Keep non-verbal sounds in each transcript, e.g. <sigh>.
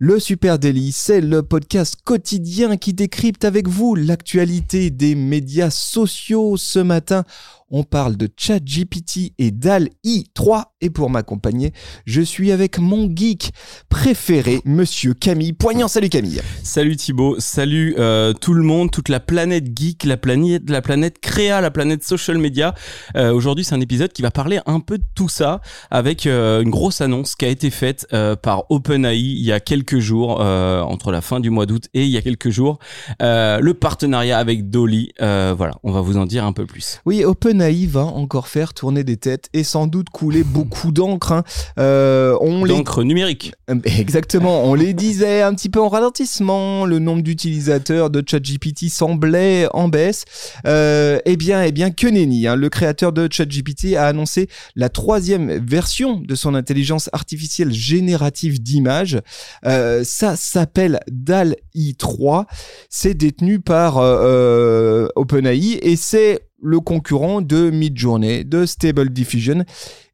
Le Super Daily, c'est le podcast quotidien qui décrypte avec vous l'actualité des médias sociaux. Ce matin, on parle de ChatGPT et DAL-I 3 et pour m'accompagner, je suis avec mon geek préféré, monsieur Camille Poignant. Salut Camille. Salut Thibaut, salut euh, tout le monde, toute la planète geek, la planète, la planète créa, la planète social media. Euh, Aujourd'hui, c'est un épisode qui va parler un peu de tout ça avec euh, une grosse annonce qui a été faite par OpenAI il y a quelques jours, euh, entre la fin du mois d'août et il y a quelques jours, euh, le partenariat avec Dolly. Euh, voilà, on va vous en dire un peu plus. Oui, OpenAI va encore faire tourner des têtes et sans doute couler <laughs> beaucoup d'encre. hein. Les D'encre numérique. Exactement, on les disait un petit peu en ralentissement, le nombre d'utilisateurs de ChatGPT semblait en baisse. Eh bien, eh bien, que nenni, hein. le créateur de ChatGPT a annoncé la troisième version de son intelligence artificielle générative d'images. Euh, ça s'appelle DAL-I 3. C'est détenu par euh, euh, OpenAI et c'est le concurrent de Midjourney, de Stable Diffusion.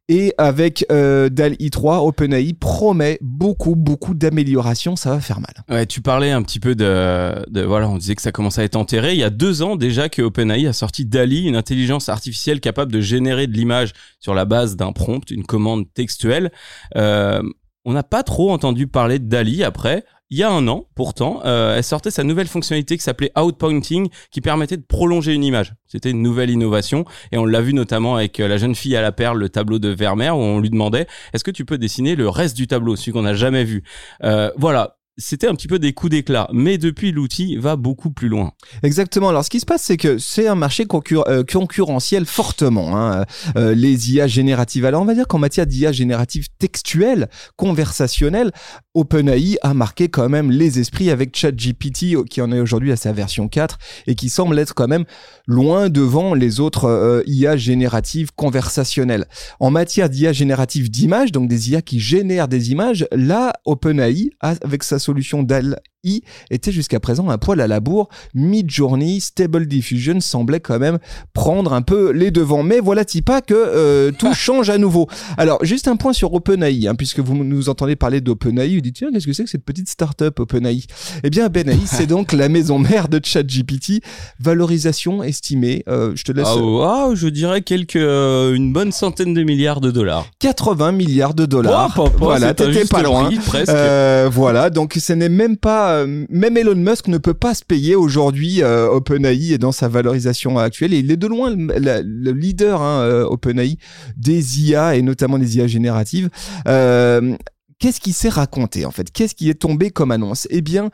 Et avec euh, DAL-I 3, OpenAI promet beaucoup, beaucoup d'améliorations. Ça va faire mal. Tu parlais un petit peu de, voilà, on disait que ça commençait à être enterré. Il y a deux ans déjà que OpenAI a sorti DALI, une intelligence artificielle capable de générer de l'image sur la base d'un prompt, une commande textuelle. Euh, on n'a pas trop entendu parler de DALI après. Il y a un an, pourtant, euh, elle sortait sa nouvelle fonctionnalité qui s'appelait Outpointing, qui permettait de prolonger une image. C'était une nouvelle innovation, et on l'a vu notamment avec euh, la jeune fille à la perle, le tableau de Vermeer, où on lui demandait est-ce que tu peux dessiner le reste du tableau, celui qu'on n'a jamais vu? Euh, voilà. C'était un petit peu des coups d'éclat, mais depuis l'outil va beaucoup plus loin. Exactement. Alors, ce qui se passe, c'est que c'est un marché euh, concurrentiel fortement. hein. Euh, les IA génératives. Alors, on va dire qu'en matière d'IA générative textuelle, conversationnelle, OpenAI a marqué quand même les esprits avec ChatGPT, qui en est aujourd'hui à sa version 4 et qui semble être quand même loin devant les autres euh, IA génératives conversationnelles. En matière d'IA générative d'images, donc des IA qui génèrent des images, là, OpenAI, avec sa solution Était jusqu'à présent un poil à la bourre. Midjourney, Stable Diffusion semblait quand même prendre un peu les devants. Mais voilà pas que euh, tout <laughs> change à nouveau. Alors, juste un point sur OpenAI, hein, puisque vous nous entendez parler d'OpenAI, vous dites, tiens, qu'est-ce que c'est que cette petite start-up OpenAI? Eh bien, OpenAI, <laughs> c'est donc la maison mère de ChatGPT. Valorisation estimée, euh, je te laisse, Ah, oh, ah, je dirais quelques, euh, une bonne centaine de milliards de dollars. 80 milliards de dollars. Oh, voilà, t'étais pas loin. prix, voilà, donc ce n'est même pas, euh, même Elon Musk ne peut pas se payer aujourd'hui. euh, OpenAI est dans sa valorisation actuelle et il est de loin le, le- le leader, hein, euh, OpenAI, des IA et notamment des IA génératives. Qu'est-ce qui s'est raconté en fait? Qu'est-ce qui est tombé comme annonce? Eh bien,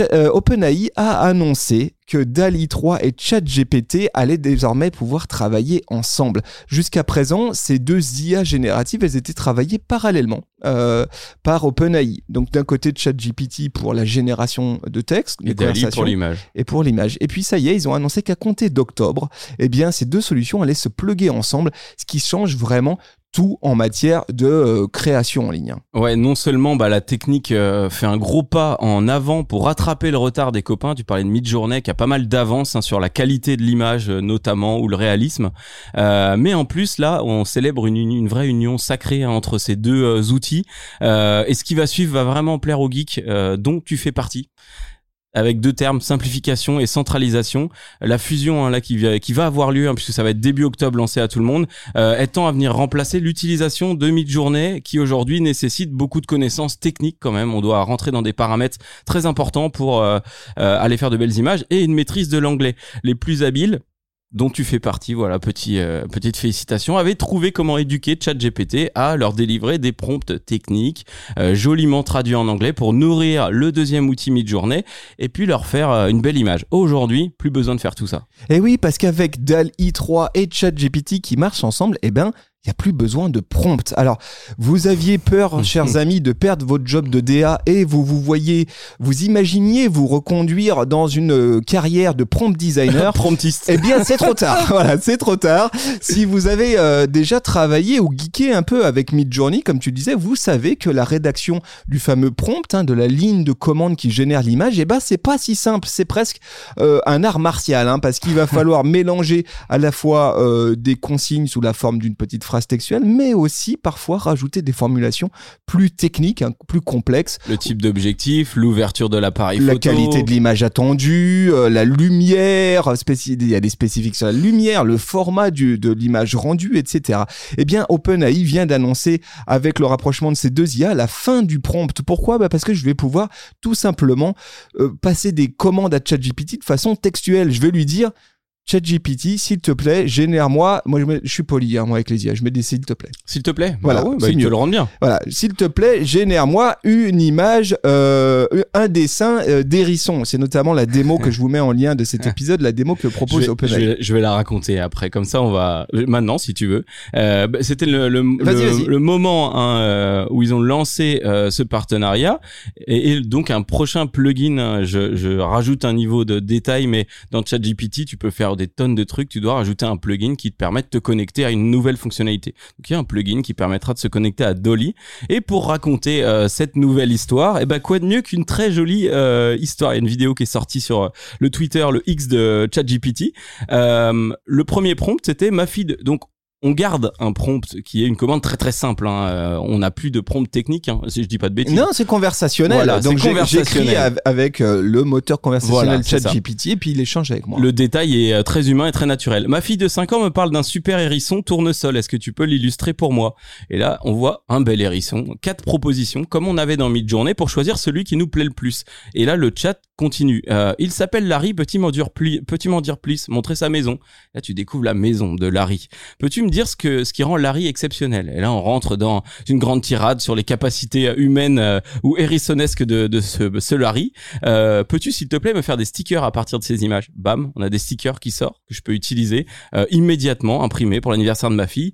euh, OpenAI a annoncé que DALI 3 et ChatGPT allaient désormais pouvoir travailler ensemble. Jusqu'à présent, ces deux IA génératives, elles étaient travaillées parallèlement euh, par OpenAI. Donc d'un côté ChatGPT pour la génération de texte, Et Dali pour l'image. et pour l'image. Et puis ça y est, ils ont annoncé qu'à compter d'octobre, eh bien ces deux solutions allaient se pluguer ensemble, ce qui change vraiment tout en matière de euh, création en ligne. Ouais, non seulement bah, la technique euh, fait un gros pas en avant pour rattraper le retard des copains. Tu parlais de Midjourney qui a pas mal d'avance hein, sur la qualité de l'image euh, notamment ou le réalisme. Euh, mais en plus là, on célèbre une, une vraie union sacrée hein, entre ces deux outils. Et ce qui va suivre va vraiment plaire aux geeks dont tu fais partie. Avec deux termes, simplification et centralisation. La fusion hein, là qui, va- avoir lieu, hein, puisque ça va être début octobre lancé à tout le monde, euh, étant à venir remplacer l'utilisation de Midjourney qui aujourd'hui nécessite beaucoup de connaissances techniques quand même? On doit rentrer dans des paramètres très importants pour euh, euh, aller faire de belles images et une maîtrise de l'anglais. Les plus habiles dont tu fais partie, voilà, petit, euh, petite félicitation, avaient trouvé comment éduquer ChatGPT à leur délivrer des prompts techniques euh, joliment traduits en anglais pour nourrir le deuxième outil Midjourney et puis leur faire euh, une belle image. Aujourd'hui, plus besoin de faire tout ça. Et oui, parce qu'avec DAL-I 3 et ChatGPT qui marchent ensemble, eh ben, n'y a plus besoin de prompt. Alors, vous aviez peur, chers amis, de perdre votre job de DA et vous vous voyez, vous imaginiez vous reconduire dans une euh, carrière de prompt designer. <laughs> Promptiste. Eh bien, c'est trop tard. <laughs> voilà, c'est trop tard. Si vous avez euh, déjà travaillé ou geeké un peu avec Midjourney, comme tu disais, vous savez que la rédaction du fameux prompt, hein, de la ligne de commande qui génère l'image, eh ben, c'est pas si simple. C'est presque euh, un art martial, hein, parce qu'il va <laughs> falloir mélanger à la fois euh, des consignes sous la forme d'une petite phrase textuelle, mais aussi parfois rajouter des formulations plus techniques, hein, plus complexes. Le type d'objectif, l'ouverture de l'appareil photo. La qualité de l'image attendue, euh, la lumière, spéci- il y a des spécifiques sur la lumière, le format du, de l'image rendue, etc. Eh bien, OpenAI vient d'annoncer, avec le rapprochement de ces deux IA, la fin du prompt. Pourquoi? Bah Parce que je vais pouvoir tout simplement euh, passer des commandes à ChatGPT de façon textuelle. Je vais lui dire ChatGPT, s'il te plaît, génère-moi. Moi, je, mets- je suis poli, hein, moi, avec les IA. Je mets des s'il te plaît. S'il te plaît. Voilà, Bah ouais, bah, il te le rend bien. Voilà, s'il te plaît, génère-moi une image, euh, un dessin euh, d'hérisson. C'est notamment la démo que je vous mets en lien de cet épisode, la démo que Je propose je, OpenAI. vais, je vais la raconter après. Comme ça, on va maintenant, si tu veux. Euh, bah, C'était le, le, le, le moment hein, euh, où ils ont lancé euh, ce partenariat et, et donc un prochain plugin. hein, je, je rajoute un niveau de détail, mais dans ChatGPT, tu peux faire des tonnes de trucs. Tu dois rajouter un plugin qui te permet de te connecter à une nouvelle fonctionnalité. Donc il y a un plugin qui permettra de se connecter à Dolly. Et pour raconter euh, cette nouvelle histoire, et ben quoi de mieux qu'une très jolie euh, histoire. Il y a une vidéo qui est sortie sur euh, le Twitter, le X de ChatGPT. Euh, le premier prompt, c'était ma fille. Donc on garde un prompt qui est une commande très très simple. Hein. Euh, on n'a plus de prompt technique, hein, si je dis pas de bêtises. Non, c'est conversationnel. Voilà, Donc j'écris av- avec euh, le moteur conversationnel Voilà. ChatGPT et puis il échange avec moi. Le détail est euh, très humain et très naturel. Ma fille de 5 ans me parle d'un super hérisson tournesol. Est-ce que tu peux l'illustrer pour moi? Et là, on voit un bel hérisson. Quatre propositions, comme on avait dans Midjourney, pour choisir celui qui nous plaît le plus. Et là, le chat continue. Euh, il s'appelle Larry. Peux-tu m'en dire plus Peux-tu m'en dire plus Montrer sa maison. Là, tu découvres la maison de Larry. Peux-tu dire ce que ce qui rend Larry exceptionnel Et là, on rentre dans une grande tirade sur les capacités humaines euh, ou hérissonesques de, ce Larry. Euh, Peux-tu, s'il te plaît, me faire des stickers à partir de ces images? Bam, on a des stickers qui sortent que je peux utiliser euh, immédiatement, imprimés pour l'anniversaire de ma fille.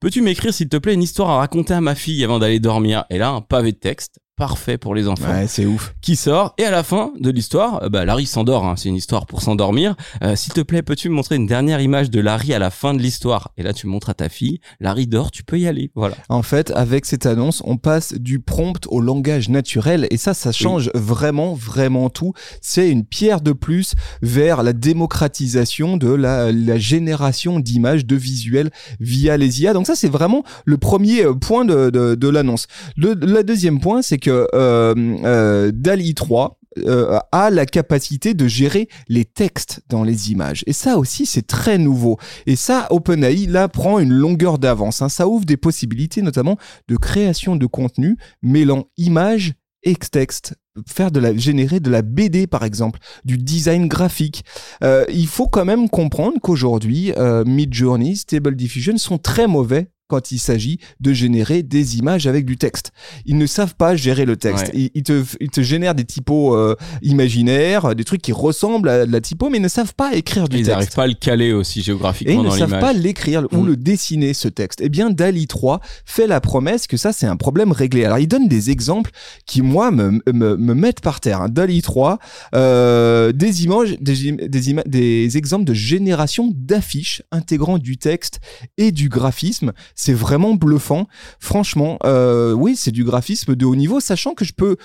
Peux-tu m'écrire, s'il te plaît, une histoire à raconter à ma fille avant d'aller dormir? Et là, un pavé de texte parfait pour les enfants Ouais, c'est ouf. qui sort et à la fin de l'histoire, euh, bah, Larry s'endort. hein, c'est une histoire pour s'endormir. Euh, S'il te plaît, peux-tu me montrer une dernière image de Larry à la fin de l'histoire? Et là, tu montres à ta fille. Larry dort, tu peux y aller. Voilà. En fait, avec cette annonce, on passe du prompt au langage naturel et ça, ça change vraiment, vraiment tout. C'est une pierre de plus vers la démocratisation de la, la génération d'images, de visuels via les IA. Donc ça, c'est vraiment le premier euh, point de, de, de l'annonce. Le, le deuxième point, c'est euh, euh, DALI 3 euh, a la capacité de gérer les textes dans les images. Et ça aussi, c'est très nouveau. Et ça, OpenAI, là, prend une longueur d'avance. hein. Ça ouvre des possibilités, notamment de création de contenu mêlant images et texte faire de la générer de la BD par exemple du design graphique il faut quand même comprendre qu'aujourd'hui euh, Midjourney Stable Diffusion sont très mauvais quand il s'agit de générer des images avec du texte. Ils ne savent pas gérer le texte. Ouais. Ils, ils te, ils te génèrent des typos euh, imaginaires, des trucs qui ressemblent à de la typo, mais ils ne savent pas écrire du Ils texte. n'arrivent pas à le caler aussi Et géographiquement ils ne dans savent pas l'écrire ou Mm. le dessiner, ce texte. Eh bien, DALI 3 fait la promesse que ça, c'est un problème réglé. Alors, il donne des exemples qui, moi, me, me, me mettent par terre. hein. DALI 3, euh, des images, des, des, ima- des exemples de génération d'affiches intégrant du texte et du graphisme. C'est vraiment bluffant. Franchement, euh, oui, c'est du graphisme de haut niveau, sachant que je peux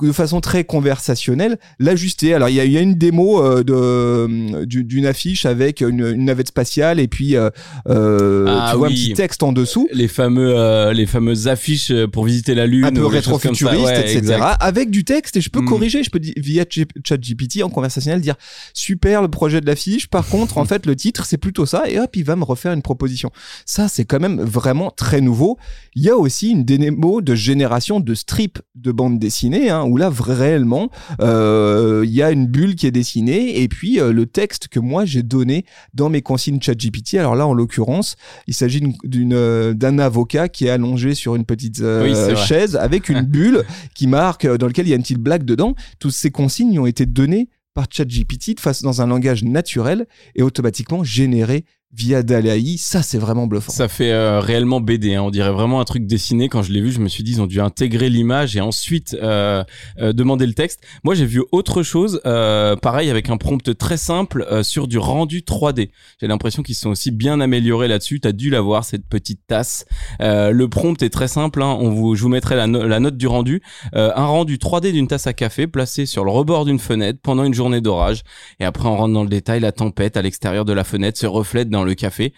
de façon très conversationnelle l'ajuster. Alors il y a, y a une démo euh, de du- d'une affiche avec une, une navette spatiale et puis euh, euh, Ah tu vois un petit texte en dessous. Les fameux, euh, les fameuses affiches euh, pour visiter la lune. Un peu rétrofuturiste, Ouais, etc. exact. Avec du texte et je peux Mm. corriger, je peux via ChatGPT en conversationnel dire super le projet de l'affiche. Par contre, en <laughs> fait, le titre c'est plutôt ça et hop, il va me refaire une proposition. Ça, c'est quand même vraiment très nouveau. Il y a aussi une démo de génération de strips de bande dessinée hein, où là réellement euh, il y a une bulle qui est dessinée et puis euh, le texte que moi j'ai donné dans mes consignes ChatGPT. Alors là, en l'occurrence, il s'agit d'une- euh, d'un avocat qui est allongé sur une petite euh, Oui, chaise avec une <laughs> bulle qui marque dans lequel il y a une petite blague dedans. Toutes ces consignes ont été données par ChatGPT de face dans un langage naturel et automatiquement générées via DALI, ça c'est vraiment bluffant. Ça fait euh, réellement BD, hein. on dirait vraiment un truc dessiné. Quand je l'ai vu, je me suis dit ils ont dû intégrer l'image et ensuite euh, euh, demander le texte. Moi j'ai vu autre chose, pareil avec un prompt très simple sur du rendu 3D. J'ai l'impression qu'ils sont aussi bien améliorés là-dessus. T'as dû la voir cette petite tasse. le prompt est très simple. Hein. On vous, je vous mettrai la, la note du rendu. un rendu 3D d'une tasse à café placé sur le rebord d'une fenêtre pendant une journée d'orage. Et après on rentre dans le détail. La tempête à l'extérieur de la fenêtre se reflète dans le café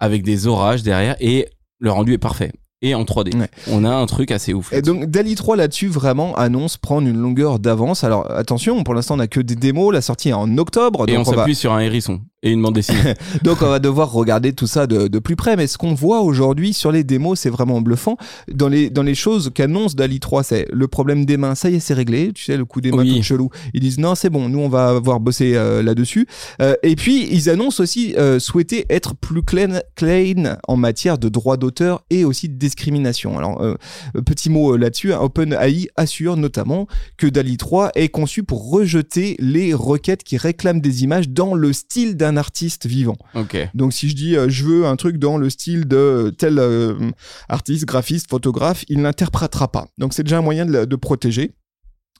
avec des orages derrière et le rendu est parfait et en 3D. On a un truc assez ouf. Et donc Dali 3 là-dessus vraiment annonce prendre une longueur d'avance. Alors attention, pour l'instant on a que des démos, la sortie est en octobre. Et on, s'appuie sur un hérisson et une bande dessinée. <laughs> donc on va devoir regarder tout ça de, de plus près. Mais ce qu'on voit aujourd'hui sur les démos, c'est vraiment bluffant. Dans les, dans les choses qu'annonce Dali 3, c'est le problème des mains, ça y est, c'est réglé. Tu sais, le coup des mains tout chelou. Ils disent non, c'est bon, nous on va avoir bossé euh, là-dessus. Euh, et puis ils annoncent aussi euh, souhaiter être plus clean, clean en matière de droit d'auteur et aussi de discrimination. Alors, petit mot là-dessus, hein, OpenAI assure notamment que DALI 3 est conçu pour rejeter les requêtes qui réclament des images dans le style d'un artiste vivant. Donc si je dis euh, je veux un truc dans le style de tel artiste, graphiste, photographe, il n'interprétera pas. Donc c'est déjà un moyen de protéger.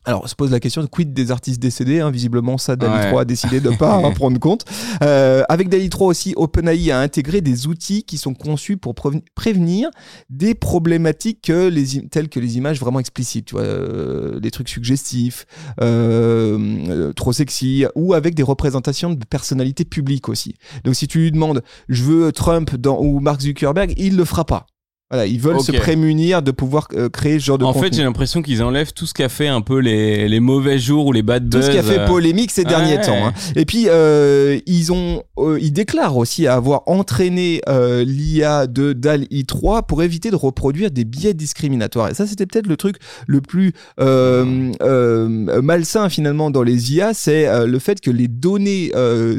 Alors, se pose la question de quid des artistes décédés. Hein, visiblement, ça, Dali 3 a décidé de ne pas <laughs> en prendre compte. Euh, avec Dali 3 aussi, OpenAI a intégré des outils qui sont conçus pour prévenir des problématiques les telles que les images vraiment explicites, tu vois, euh, des trucs suggestifs, euh, euh, trop sexy, ou avec des représentations de personnalités publiques aussi. Donc, si tu lui demandes, je veux Trump dans, ou Mark Zuckerberg, il le fera pas. Voilà, ils veulent se prémunir de pouvoir euh, créer ce genre de En fait, j'ai l'impression qu'ils enlèvent tout ce qui a fait un peu les, les mauvais jours ou les bad buzz. Tout ce qui a fait euh. polémique ces derniers temps. Hein. Et puis, euh, ils ont, euh, ils déclarent aussi avoir entraîné l'IA de DAL-I 3 pour éviter de reproduire des biais discriminatoires. Et ça, c'était peut-être le truc le plus malsain finalement dans les IA, c'est le fait que les données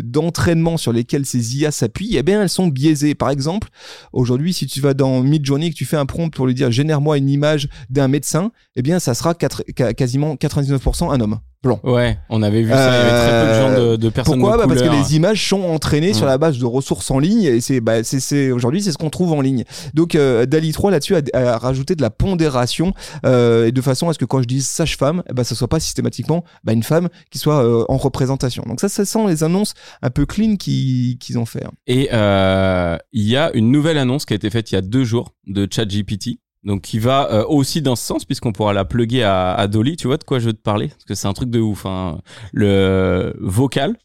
d'entraînement sur lesquelles ces IA s'appuient, eh bien, elles sont biaisées. Par exemple, aujourd'hui, si tu vas dans Midjourney que tu fais un prompt pour lui dire génère-moi une image d'un médecin, eh bien ça sera quasiment 99% un homme blanc. Ouais, on avait vu ça, il y avait très peu de gens de, de personnes Pourquoi? Bah Parce que les images sont entraînées sur la base de ressources en ligne et c'est bah, c'est aujourd'hui c'est ce qu'on trouve en ligne. Donc euh, Dali 3 là-dessus a, rajouté de la pondération euh, de façon à ce que quand je dis sage-femme, bah ça soit pas systématiquement bah, une femme qui soit euh, en représentation. Donc ça, ça sent les annonces un peu clean qu'ils ont fait. Hein. Et euh, il y a une nouvelle annonce qui a été faite il y a deux jours de ChatGPT donc qui va euh, aussi dans ce sens puisqu'on pourra la plugger à, Dolly. Tu vois de quoi je veux te parler? Parce que c'est un truc de ouf. Hein. Le vocal.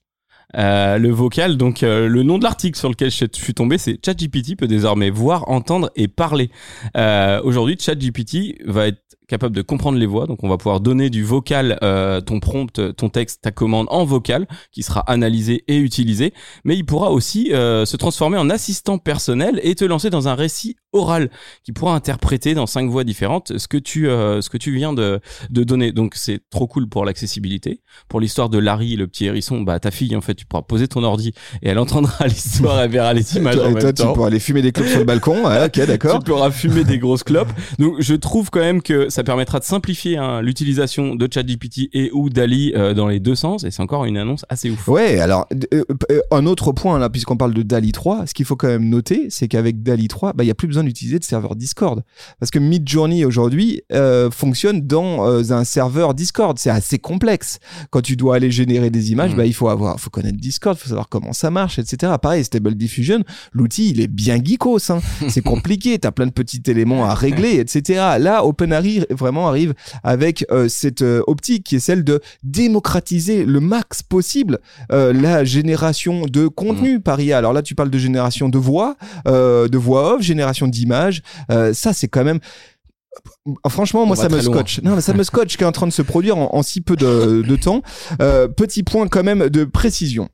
Euh, le vocal, donc euh, le nom de l'article sur lequel je suis tombé, c'est ChatGPT peut désormais voir, entendre et parler. Aujourd'hui, ChatGPT va être capable de comprendre les voix. Donc on va pouvoir donner du vocal, euh, ton prompt, ton texte, ta commande en vocal, qui sera analysé et utilisé. Mais il pourra aussi euh, se transformer en assistant personnel et te lancer dans un récit oral qui pourra interpréter dans cinq voix différentes ce que tu euh, ce que tu viens de, de donner. Donc c'est trop cool pour l'accessibilité. Pour l'histoire de Larry, le petit hérisson, bah ta fille en fait, tu pourras poser ton ordi et elle entendra <laughs> l'histoire et verra les images en et toi, tu pourras aller fumer des clopes sur le balcon. ok, d'accord. <laughs> Tu pourras fumer des grosses clopes. Donc je trouve quand même que ça permettra de simplifier hein, l'utilisation de ChatGPT et ou DALI euh, dans les deux sens et c'est encore une annonce assez ouf. Ouais, alors euh, euh, un autre point là puisqu'on parle de DALI 3, ce qu'il faut quand même noter, c'est qu'avec DALI 3, bah il y a plus besoin d'utiliser de serveur Discord parce que Midjourney aujourd'hui fonctionne dans un serveur Discord, c'est assez complexe. Quand tu dois aller générer des images, mmh. bah il faut avoir faut connaître Discord, faut savoir comment ça marche, etc. Pareil, Stable Diffusion, l'outil il est bien geekos, hein. c'est <laughs> compliqué, t'as plein de petits éléments à régler, etc. Là, OpenAI vraiment arrive avec euh, cette euh, optique qui est celle de démocratiser le max possible euh, la génération de contenu mmh. par IA. Alors là, tu parles de génération de voix, de voix off, génération d'images. ça, c'est quand même Franchement, moi, ça me scotche. Non, mais ça me scotche qui est en train de se produire en, si peu de, de temps. petit point quand même de précision.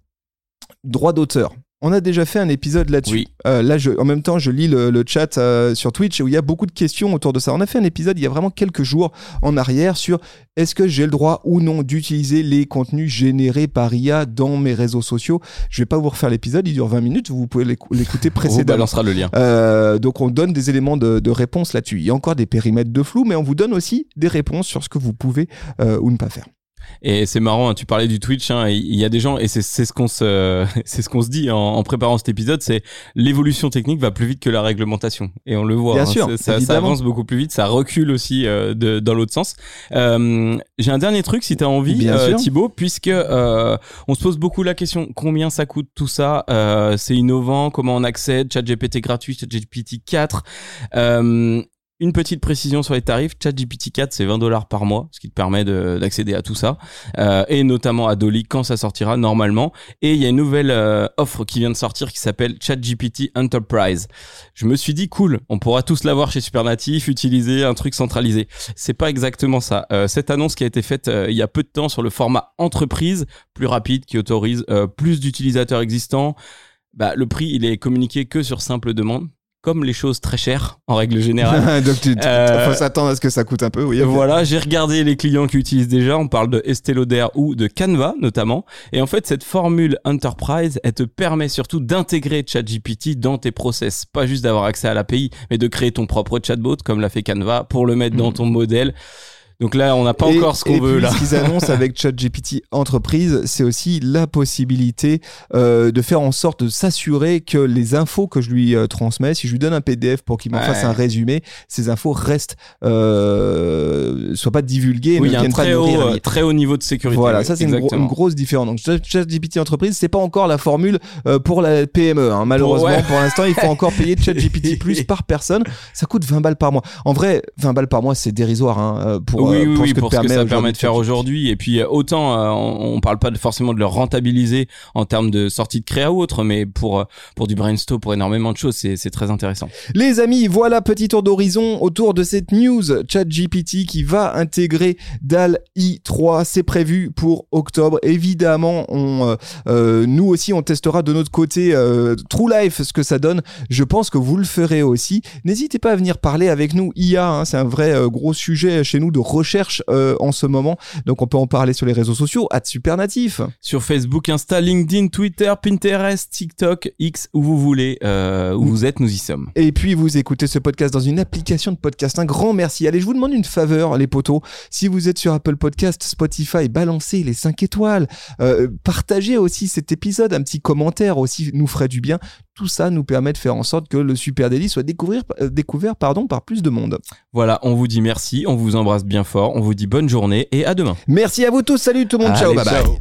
Droit d'auteur. On a déjà fait un épisode là-dessus. Euh, là, je, en même temps, je lis le, chat euh, sur Twitch où il y a beaucoup de questions autour de ça. On a fait un épisode il y a vraiment quelques jours en arrière sur est-ce que j'ai le droit ou non d'utiliser les contenus générés par IA dans mes réseaux sociaux? Je vais pas vous refaire l'épisode, il dure 20 minutes, vous pouvez l'écouter <laughs> précédemment. on balancera le lien. Euh, donc on donne des éléments de, de réponse là-dessus. Il y a encore des périmètres de flou, mais on vous donne aussi des réponses sur ce que vous pouvez ou ne pas faire. Et c'est marrant, hein, tu parlais du Twitch, hein, il y a des gens, et c'est ce qu'on se, <laughs> c'est ce qu'on se dit en, en, préparant cet épisode, c'est l'évolution technique va plus vite que la réglementation, et on le voit. Bien hein, sûr, ça, ça, avance beaucoup plus vite, ça recule aussi euh, de, dans l'autre sens. Euh, J'ai un dernier truc, si tu as envie, euh, Thibaut, puisque euh, on se pose beaucoup la question combien ça coûte tout ça euh, C'est innovant, comment on accède ChatGPT gratuit, ChatGPT 4. Une petite précision sur les tarifs. ChatGPT 4, c'est 20 dollars par mois, ce qui te permet d'accéder à tout ça, euh, et notamment à Dolly quand ça sortira normalement. Et il y a une nouvelle euh, offre qui vient de sortir qui s'appelle ChatGPT Enterprise. Je me suis dit cool, on pourra tous l'avoir chez Supernatif, utiliser un truc centralisé. C'est pas exactement ça. Euh, cette annonce qui a été faite il y a peu de temps sur le format entreprise, plus rapide, qui autorise plus d'utilisateurs existants. Bah, le prix, il est communiqué que sur simple demande comme les choses très chères en règle générale. <laughs> Donc il euh, faut s'attendre à ce que ça coûte un peu. Oui. Voilà, j'ai regardé les clients qui utilisent déjà. On parle de Estée Lauder ou de Canva notamment. Et en fait, cette formule Enterprise, elle te permet surtout d'intégrer ChatGPT dans tes process, pas juste d'avoir accès à l'API, mais de créer ton propre chatbot comme l'a fait Canva pour le mettre dans mm. ton modèle. Donc là, on n'a pas encore ce qu'on veut là. Ce qu'ils annoncent avec <laughs> ChatGPT Entreprise, c'est aussi la possibilité euh, de faire en sorte de s'assurer que les infos que je lui euh, transmets, si je lui donne un PDF pour qu'il m'en fasse un résumé, ces infos restent, euh, soient pas divulguées, oui, il y a un très haut, euh, très haut niveau de sécurité. Voilà, ça c'est une, grosse différence. Donc ChatGPT Entreprise, c'est pas encore la formule euh, pour la PME. Hein. Malheureusement, pour, l'instant, il faut encore payer <laughs> ChatGPT plus par personne. Ça coûte 20 balles par mois. En vrai, 20 balles par mois, c'est dérisoire hein, pour oui, oui, oui, pour ce que ça permet de faire aujourd'hui. Et puis euh, autant, euh, on, parle pas forcément de le rentabiliser en termes de sortie de créa ou autre, mais pour euh, pour du brainstorm, pour énormément de choses, c'est très intéressant. Les amis, voilà petit tour d'horizon autour de cette news ChatGPT qui va intégrer DAL i3. C'est prévu pour octobre. Évidemment, on nous aussi on testera de notre côté True Life ce que ça donne. Je pense que vous le ferez aussi. N'hésitez pas à venir parler avec nous IA. Hein, c'est un vrai gros sujet chez nous de recherche euh, en ce moment. Donc on peut en parler sur les réseaux sociaux, à Supernatif. Sur Facebook, Insta, LinkedIn, Twitter, Pinterest, TikTok, X, où vous voulez, euh, où vous êtes, nous y sommes. Et puis vous écoutez ce podcast dans une application de podcast. Un grand merci. Allez, je vous demande une faveur, les potos. Si vous êtes sur Apple Podcast, Spotify, balancez les 5 étoiles. Euh, partagez aussi cet épisode. Un petit commentaire aussi nous ferait du bien. Tout ça nous permet de faire en sorte que le Super Daily soit découvert, euh, découvert pardon, par plus de monde. Voilà, on vous dit merci, on vous embrasse bien fort, on vous dit bonne journée et à demain. Merci à vous tous, salut tout le monde, ciao, bye bye.